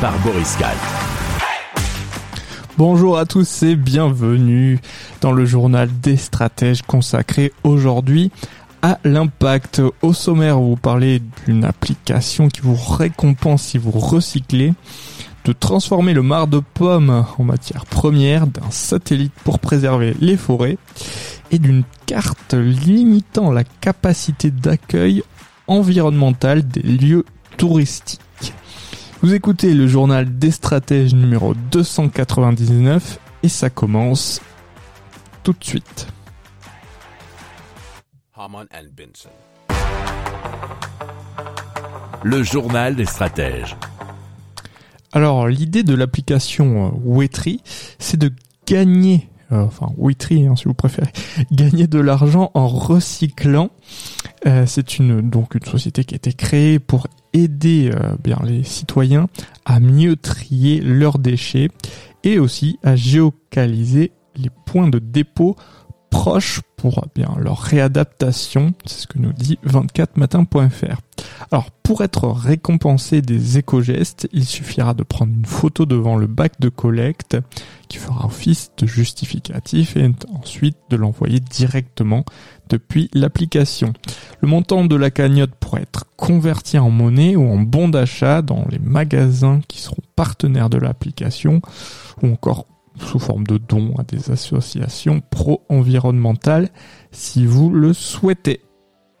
par Boris Gall. Bonjour à tous et bienvenue dans le journal des stratèges consacré aujourd'hui à l'impact. Au sommaire, vous parlez d'une application qui vous récompense si vous recyclez, de transformer le marc de pommes en matière première, d'un satellite pour préserver les forêts et d'une carte limitant la capacité d'accueil environnemental des lieux touristiques. Vous écoutez le journal des stratèges numéro 299 et ça commence tout de suite. Le journal des stratèges. Alors l'idée de l'application euh, Wetry, c'est de gagner, euh, enfin Wetry hein, si vous préférez, gagner de l'argent en recyclant. Euh, c'est une donc une société qui a été créée pour aider euh, bien les citoyens à mieux trier leurs déchets et aussi à géocaliser les points de dépôt proches pour eh bien leur réadaptation, c'est ce que nous dit 24matin.fr. Alors pour être récompensé des éco-gestes, il suffira de prendre une photo devant le bac de collecte qui fera office de justificatif et ensuite de l'envoyer directement depuis l'application. Le montant de la cagnotte pourrait être converti en monnaie ou en bon d'achat dans les magasins qui seront partenaires de l'application ou encore sous forme de dons à des associations pro-environnementales si vous le souhaitez.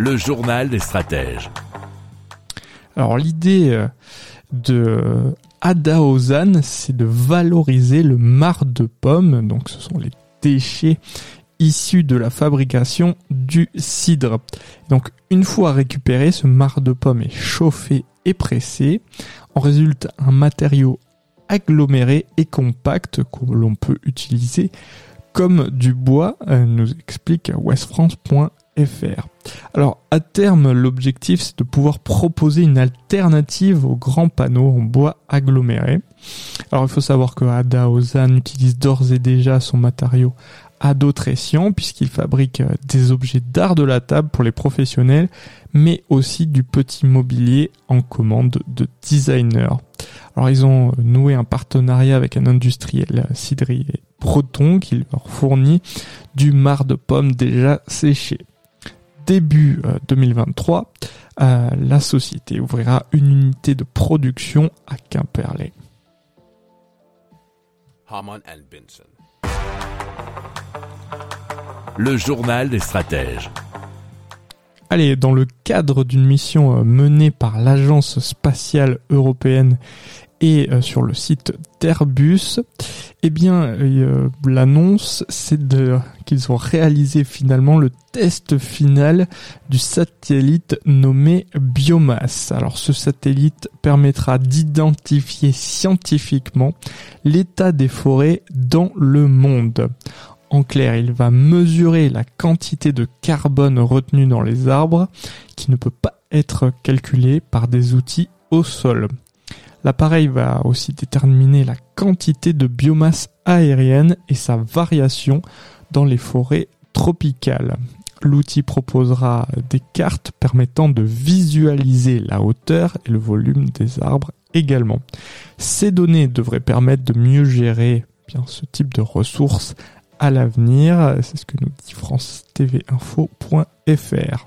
Le journal des stratèges. Alors l'idée euh, de Adaozan, c'est de valoriser le marc de pomme, donc ce sont les déchets issus de la fabrication du cidre. Donc une fois récupéré, ce marc de pomme est chauffé et pressé. En résulte un matériau aggloméré et compact que l'on peut utiliser comme du bois, euh, nous explique westfrance.fr. Alors à terme, l'objectif c'est de pouvoir proposer une alternative aux grands panneaux en bois aggloméré. Alors il faut savoir que Ada Ozan utilise d'ores et déjà son matériau à d'autres escients puisqu'il fabrique euh, des objets d'art de la table pour les professionnels mais aussi du petit mobilier en commande de designers. Alors ils ont noué un partenariat avec un industriel cidrier breton qui leur fournit du marc de pommes déjà séché. Début 2023, euh, la société ouvrira une unité de production à Quimperlé. Le journal des stratèges. Allez, dans le cadre d'une mission euh, menée par l'Agence spatiale européenne et euh, sur le site d'Airbus, eh bien, euh, l'annonce, c'est qu'ils ont réalisé finalement le test final du satellite nommé Biomasse. Alors, ce satellite permettra d'identifier scientifiquement l'état des forêts dans le monde. En clair, il va mesurer la quantité de carbone retenue dans les arbres qui ne peut pas être calculée par des outils au sol. L'appareil va aussi déterminer la quantité de biomasse aérienne et sa variation dans les forêts tropicales. L'outil proposera des cartes permettant de visualiser la hauteur et le volume des arbres également. Ces données devraient permettre de mieux gérer ce type de ressources à l'avenir. C'est ce que nous dit France TV Info.fr.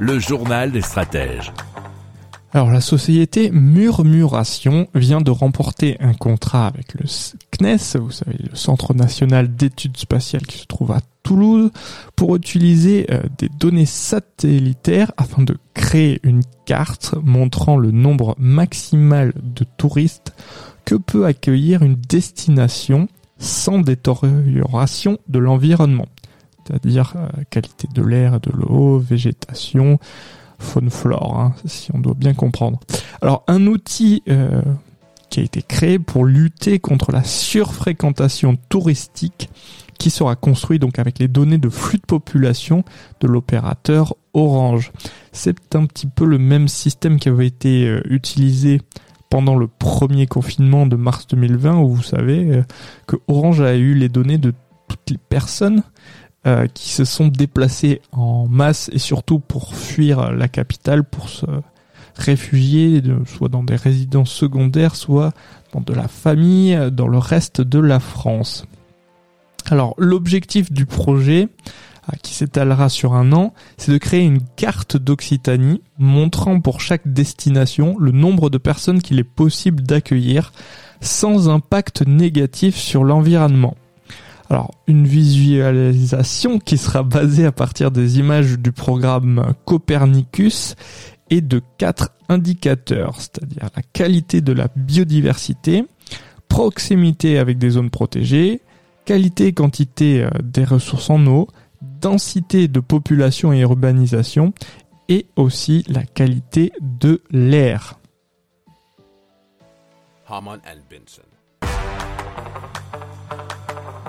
Le journal des stratèges. Alors la société Murmuration vient de remporter un contrat avec le CNES, vous savez, le Centre national d'études spatiales qui se trouve à Toulouse, pour utiliser euh, des données satellitaires afin de créer une carte montrant le nombre maximal de touristes que peut accueillir une destination sans détérioration de l'environnement, c'est-à-dire euh, qualité de l'air, de l'eau, végétation, faune flore, hein, si on doit bien comprendre. Alors un outil euh, qui a été créé pour lutter contre la surfréquentation touristique qui sera construit donc avec les données de flux de population de l'opérateur Orange. C'est un petit peu le même système qui avait été euh, utilisé pendant le premier confinement de mars 2020 où vous savez que Orange a eu les données de toutes les personnes euh, qui se sont déplacés en masse et surtout pour fuir la capitale, pour se réfugier, soit dans des résidences secondaires, soit dans de la famille, dans le reste de la France. Alors l'objectif du projet, euh, qui s'étalera sur un an, c'est de créer une carte d'Occitanie montrant pour chaque destination le nombre de personnes qu'il est possible d'accueillir sans impact négatif sur l'environnement. Alors, une visualisation qui sera basée à partir des images du programme Copernicus et de quatre indicateurs, c'est-à-dire la qualité de la biodiversité, proximité avec des zones protégées, qualité et quantité euh, des ressources en eau, densité de population et urbanisation, et aussi la qualité de l'air.